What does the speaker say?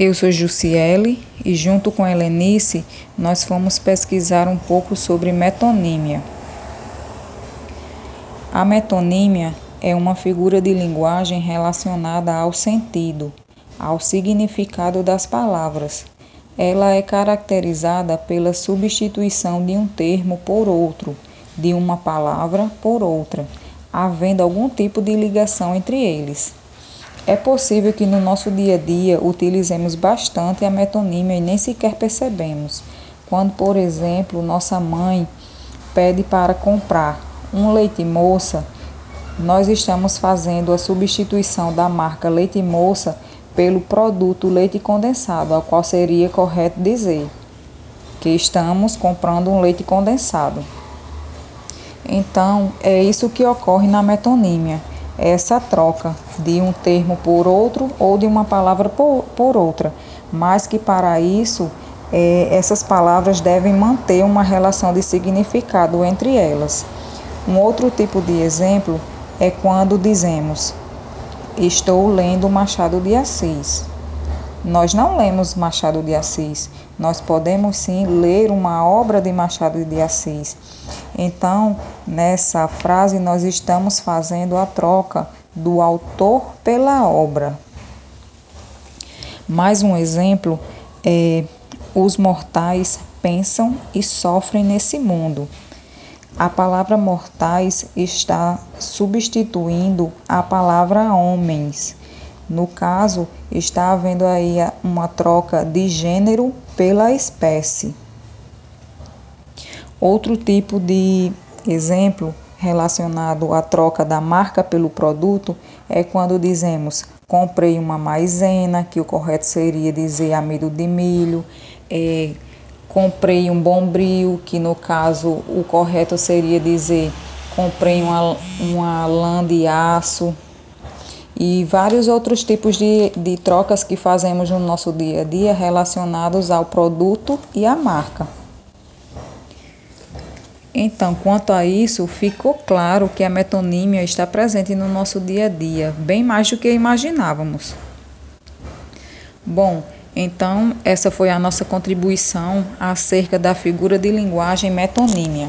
Eu sou Jussiele e, junto com Helenice, nós fomos pesquisar um pouco sobre metonímia. A metonímia é uma figura de linguagem relacionada ao sentido, ao significado das palavras. Ela é caracterizada pela substituição de um termo por outro, de uma palavra por outra, havendo algum tipo de ligação entre eles. É possível que no nosso dia a dia utilizemos bastante a metonímia e nem sequer percebemos. Quando, por exemplo, nossa mãe pede para comprar um leite moça, nós estamos fazendo a substituição da marca leite moça pelo produto leite condensado, ao qual seria correto dizer que estamos comprando um leite condensado. Então, é isso que ocorre na metonímia essa troca de um termo por outro ou de uma palavra por, por outra, mas que para isso é, essas palavras devem manter uma relação de significado entre elas. Um outro tipo de exemplo é quando dizemos: Estou lendo Machado de Assis. Nós não lemos Machado de Assis, nós podemos sim ler uma obra de Machado de Assis. Então, nessa frase, nós estamos fazendo a troca do autor pela obra. Mais um exemplo é: os mortais pensam e sofrem nesse mundo. A palavra mortais está substituindo a palavra homens. No caso, está havendo aí uma troca de gênero pela espécie. Outro tipo de exemplo relacionado à troca da marca pelo produto é quando dizemos comprei uma maisena, que o correto seria dizer amido de milho, é, comprei um bombril, que no caso o correto seria dizer comprei uma, uma lã de aço e vários outros tipos de, de trocas que fazemos no nosso dia a dia relacionados ao produto e à marca. Então, quanto a isso, ficou claro que a metonímia está presente no nosso dia a dia, bem mais do que imaginávamos. Bom, então essa foi a nossa contribuição acerca da figura de linguagem metonímia.